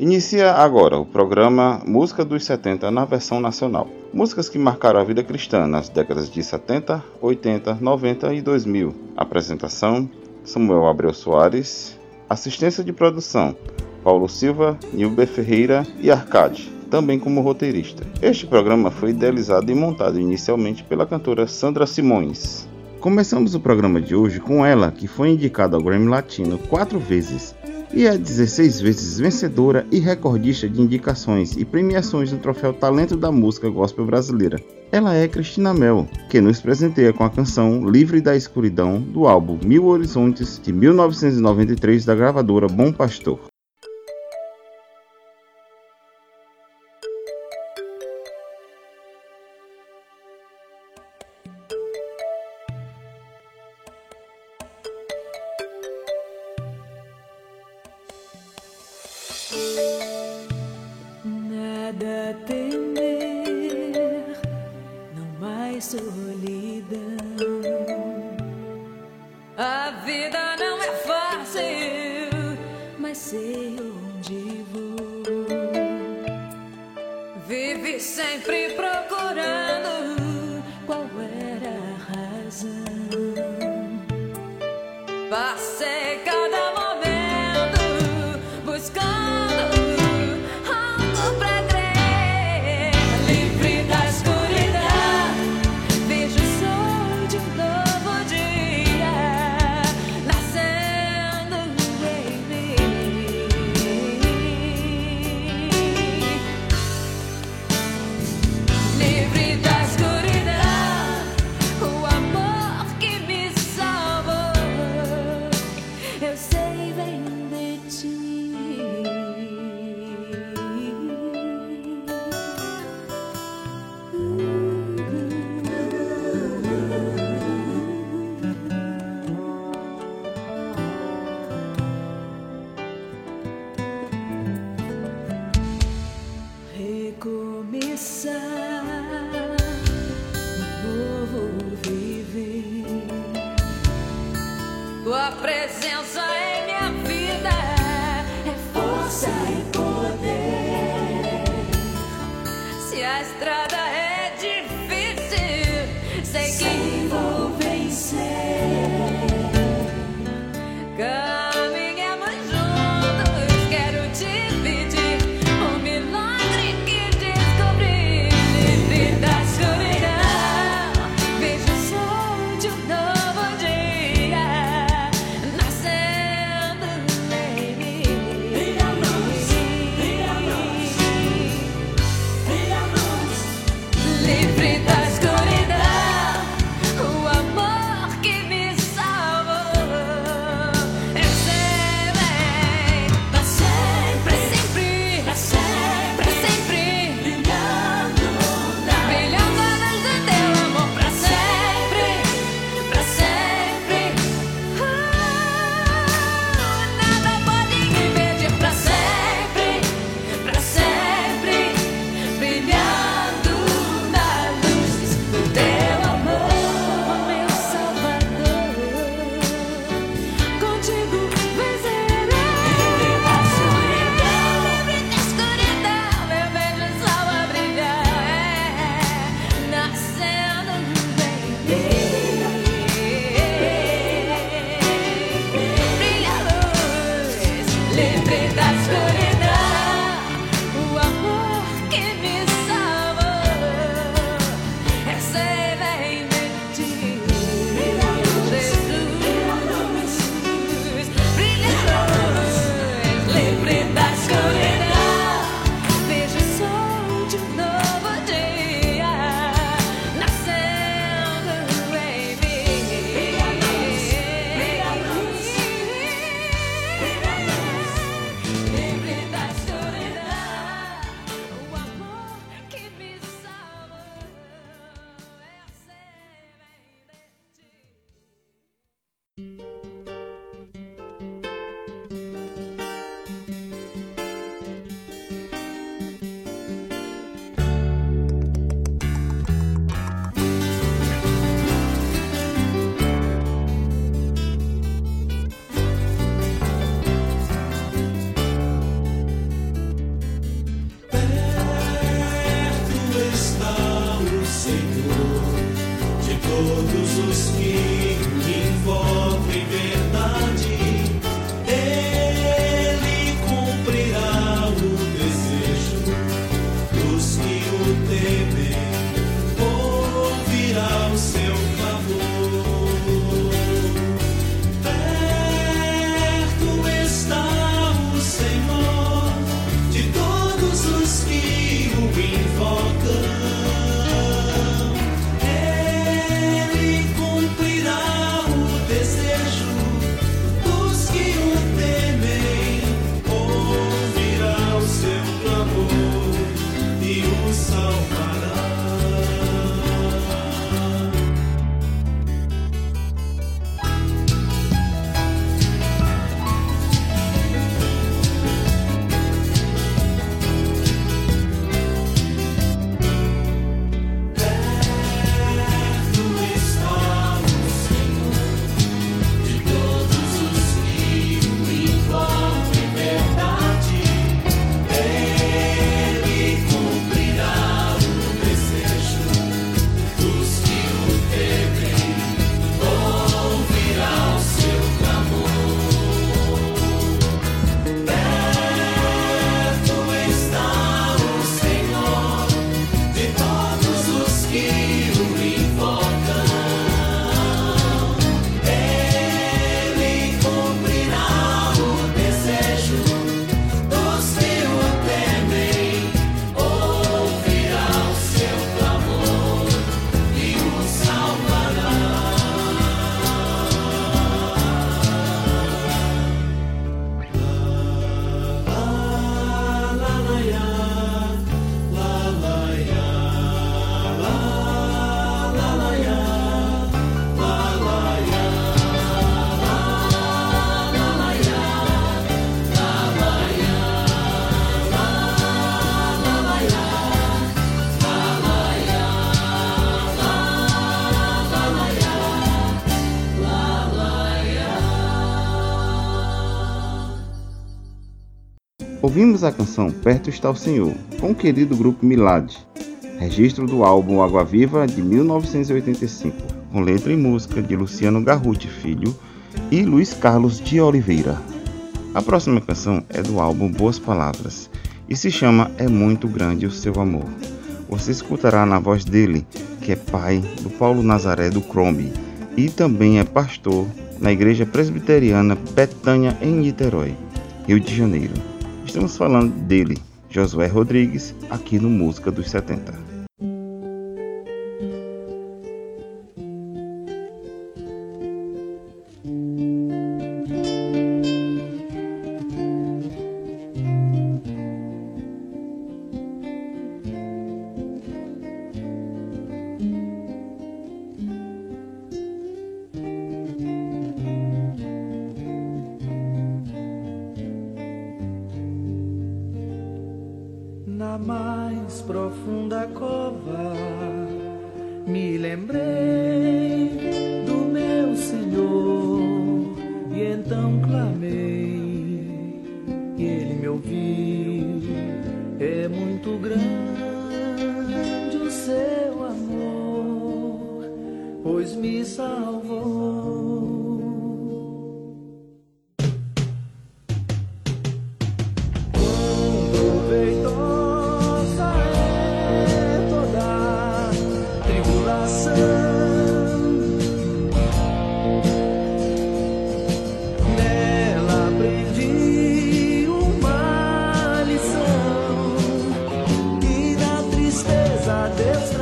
Inicia agora o programa Música dos 70 na versão nacional. Músicas que marcaram a vida cristã nas décadas de 70, 80, 90 e 2000. Apresentação: Samuel Abreu Soares. Assistência de produção: Paulo Silva, Nilber Ferreira e Arcade, também como roteirista. Este programa foi idealizado e montado inicialmente pela cantora Sandra Simões. Começamos o programa de hoje com ela, que foi indicada ao Grammy Latino quatro vezes e é 16 vezes vencedora e recordista de indicações e premiações no troféu Talento da Música Gospel Brasileira. Ela é Cristina Mel, que nos presenteia com a canção Livre da Escuridão do álbum Mil Horizontes de 1993 da gravadora Bom Pastor. that livre da Ouvimos a canção Perto está o Senhor, com o querido grupo Milad, registro do álbum Água Viva de 1985, com letra e música de Luciano Garruti Filho e Luiz Carlos de Oliveira. A próxima canção é do álbum Boas Palavras e se chama É Muito Grande o Seu Amor. Você escutará na voz dele, que é pai do Paulo Nazaré do Crombe e também é pastor na Igreja Presbiteriana Betânia em Niterói, Rio de Janeiro. Estamos falando dele, Josué Rodrigues, aqui no Música dos 70. adeus.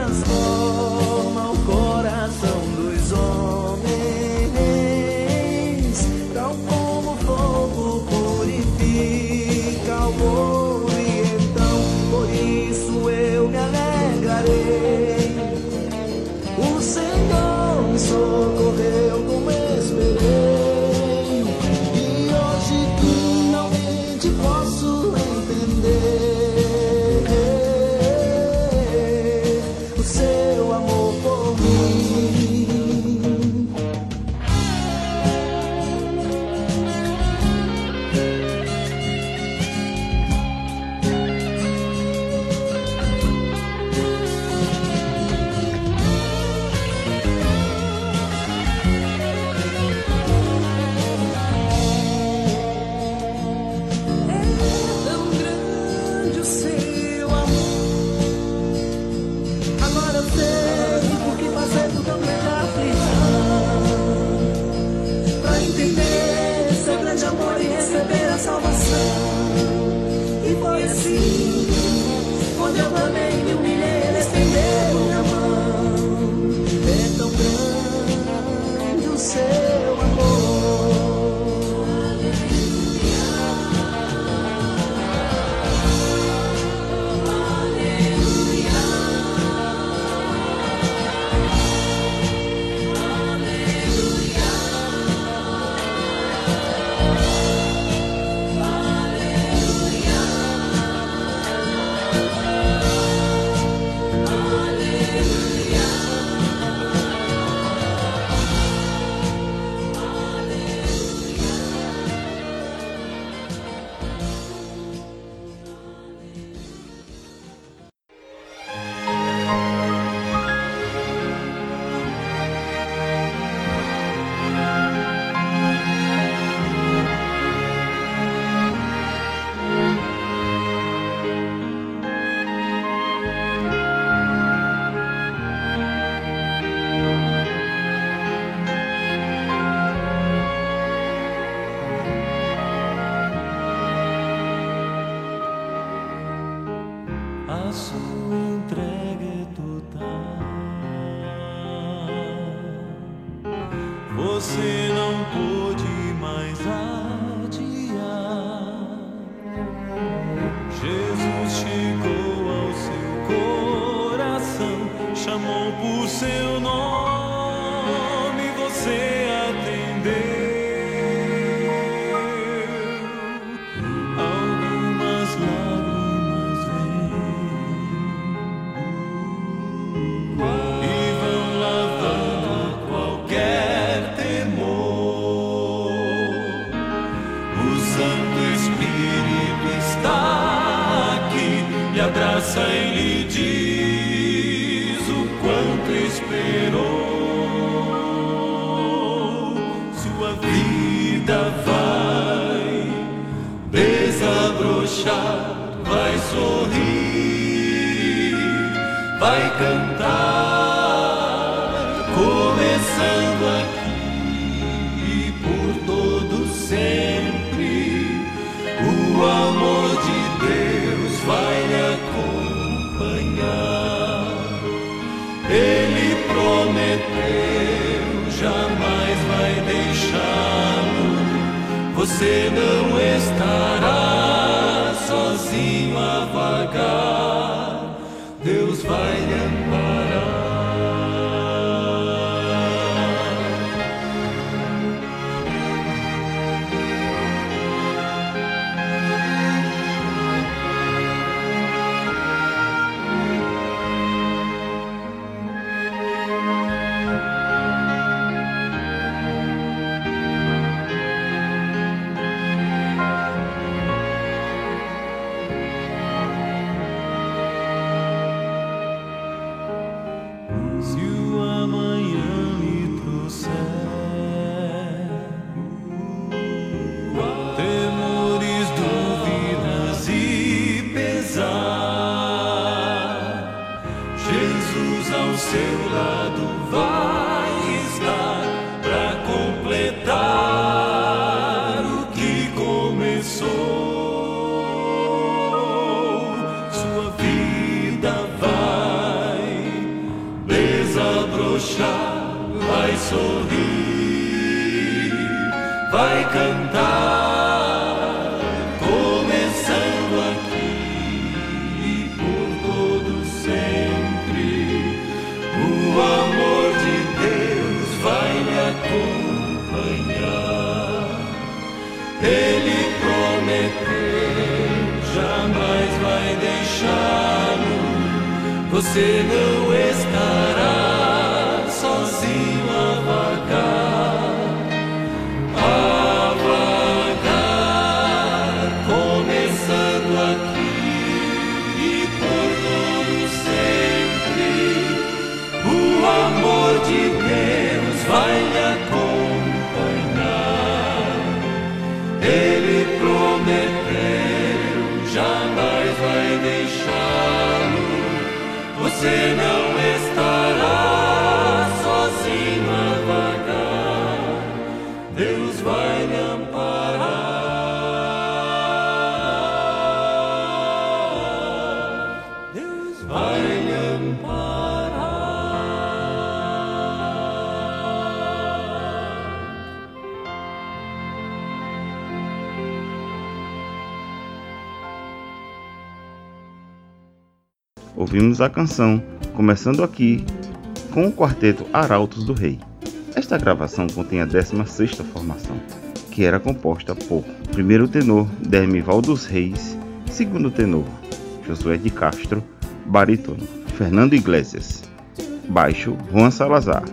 Santo Espírito está aqui e abraça e lhe diz o quanto esperou. Sua vida vai desabrochar, vai sorrir, vai cantar, Você não estará sozinho a vagar. Deus vai Você não Ouvimos a canção Começando Aqui com o quarteto Arautos do Rei. Esta gravação contém a 16ª formação, que era composta por primeiro tenor Dermival dos Reis, segundo tenor Josué de Castro, barítono Fernando Iglesias, baixo Juan Salazar,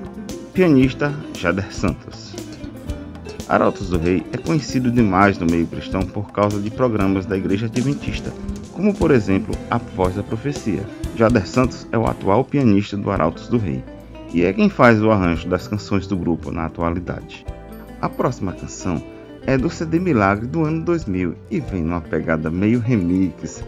pianista Jader Santos. Arautos do Rei é conhecido demais no meio cristão por causa de programas da Igreja Adventista, como por exemplo A Voz da Profecia. Jader Santos é o atual pianista do Arautos do Rei e é quem faz o arranjo das canções do grupo na atualidade. A próxima canção é do CD Milagre do ano 2000 e vem numa pegada meio remix.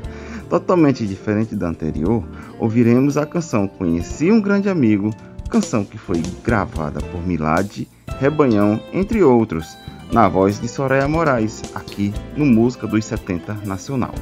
Totalmente diferente da anterior, ouviremos a canção Conheci um Grande Amigo, canção que foi gravada por Milad, Rebanhão, entre outros, na voz de Soraya Moraes, aqui no Música dos 70 Nacional.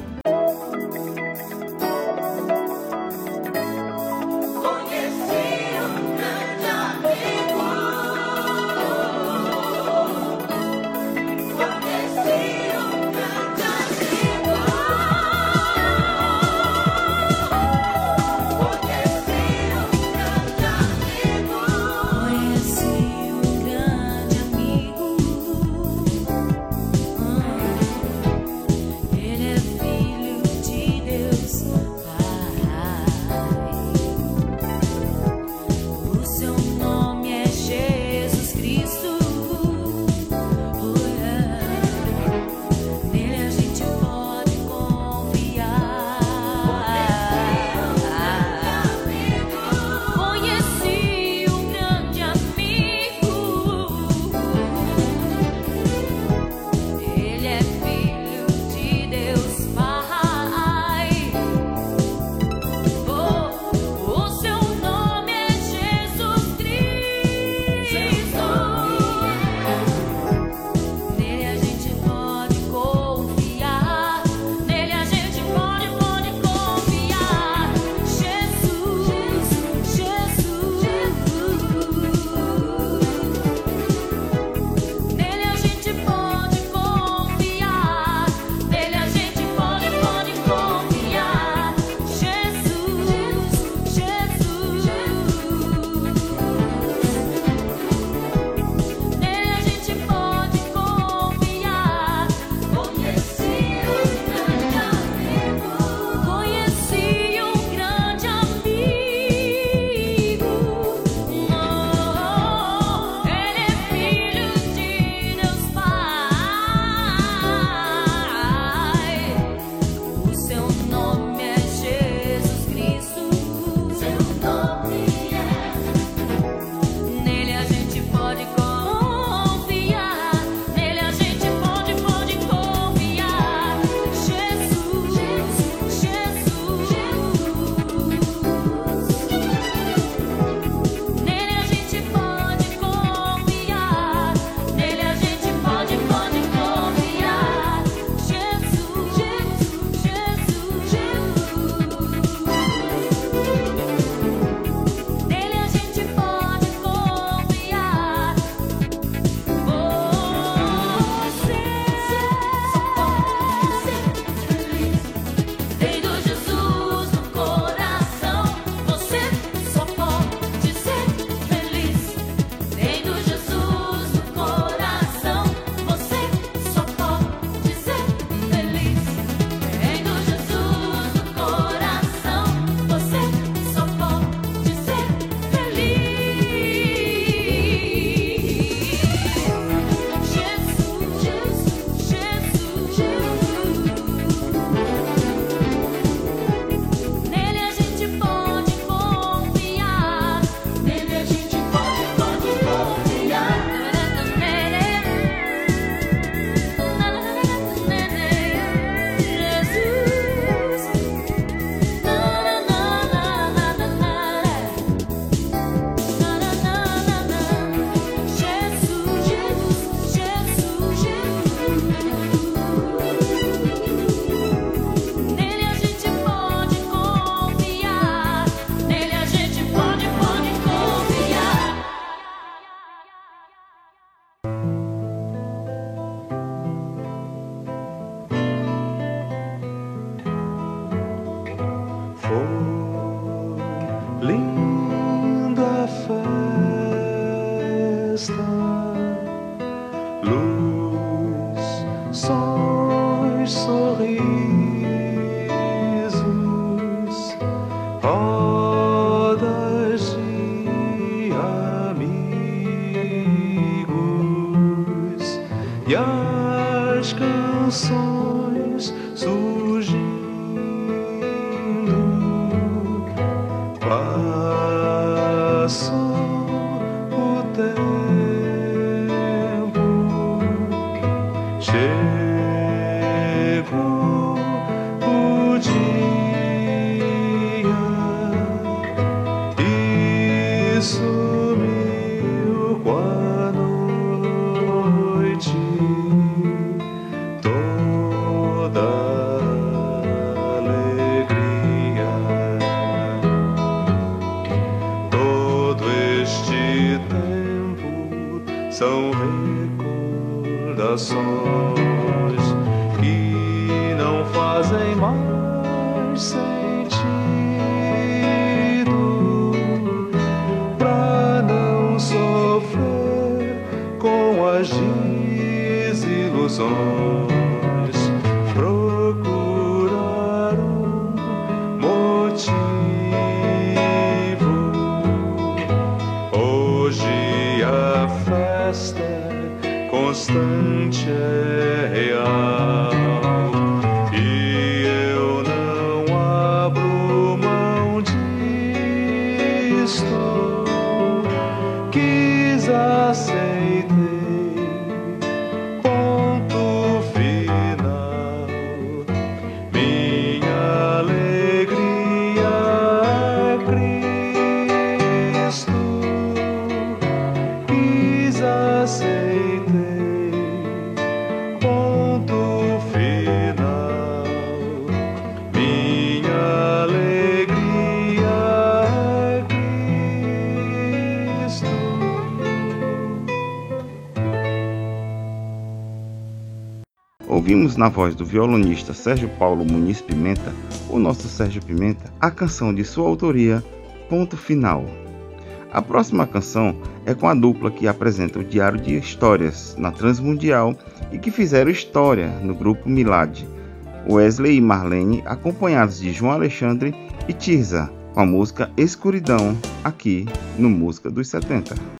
soul. Na voz do violonista Sérgio Paulo Muniz Pimenta, o nosso Sérgio Pimenta, a canção de sua autoria, Ponto Final. A próxima canção é com a dupla que apresenta o Diário de Histórias na Transmundial e que fizeram história no grupo Milad, Wesley e Marlene, acompanhados de João Alexandre e Tirza, com a música Escuridão, aqui no Música dos 70.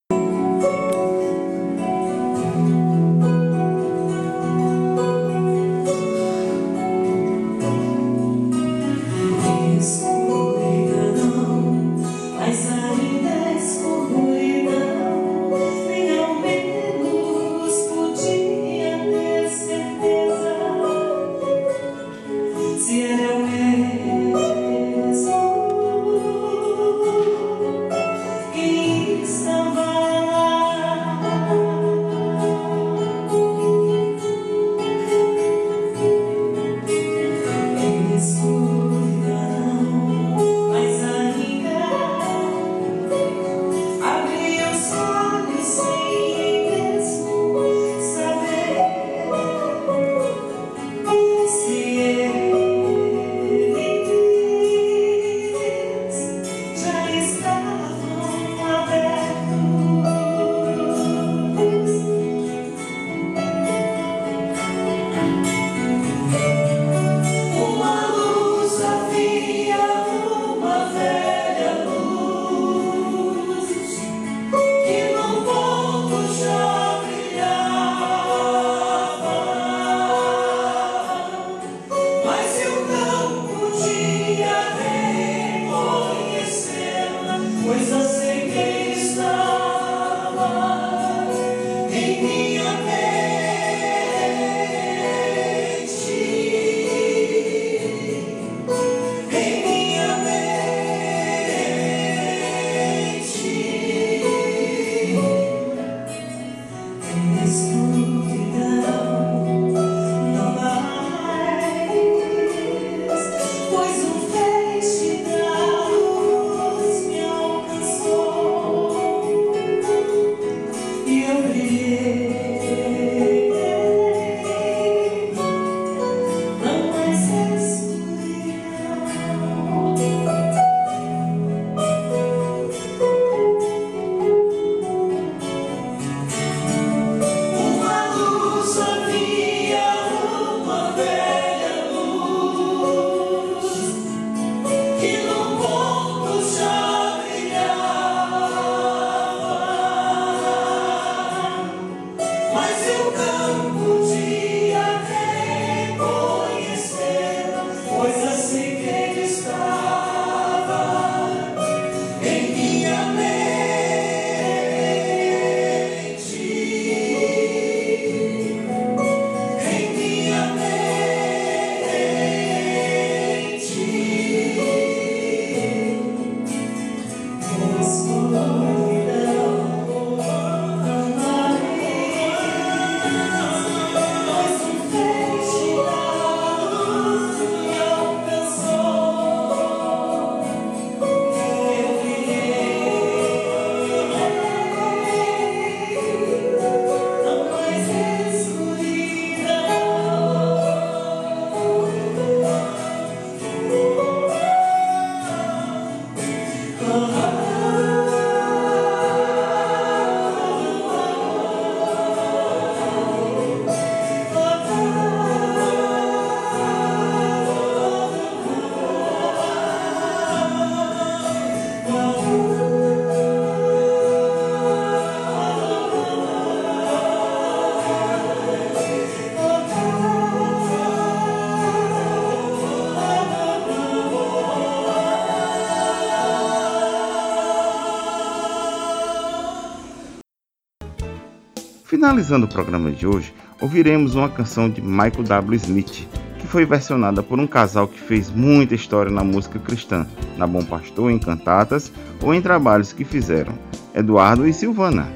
Finalizando o programa de hoje, ouviremos uma canção de Michael W. Smith, que foi versionada por um casal que fez muita história na música cristã, na Bom Pastor, em cantatas ou em trabalhos que fizeram, Eduardo e Silvana.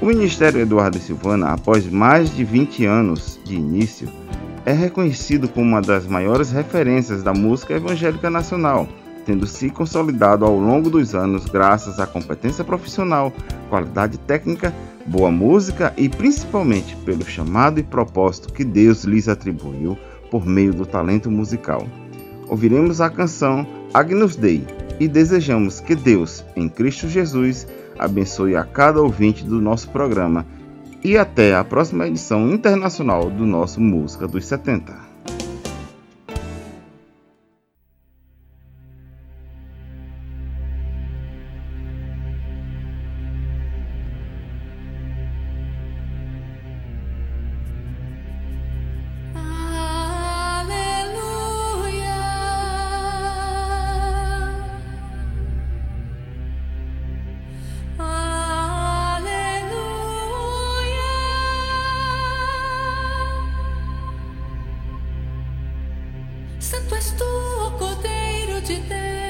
O Ministério Eduardo e Silvana, após mais de 20 anos de início, é reconhecido como uma das maiores referências da música evangélica nacional, tendo se consolidado ao longo dos anos graças à competência profissional, qualidade técnica, boa música e principalmente pelo chamado e propósito que Deus lhes atribuiu por meio do talento musical. Ouviremos a canção Agnus Dei e desejamos que Deus, em Cristo Jesus, abençoe a cada ouvinte do nosso programa e até a próxima edição internacional do nosso Música dos 70. Cordeiro de Deus.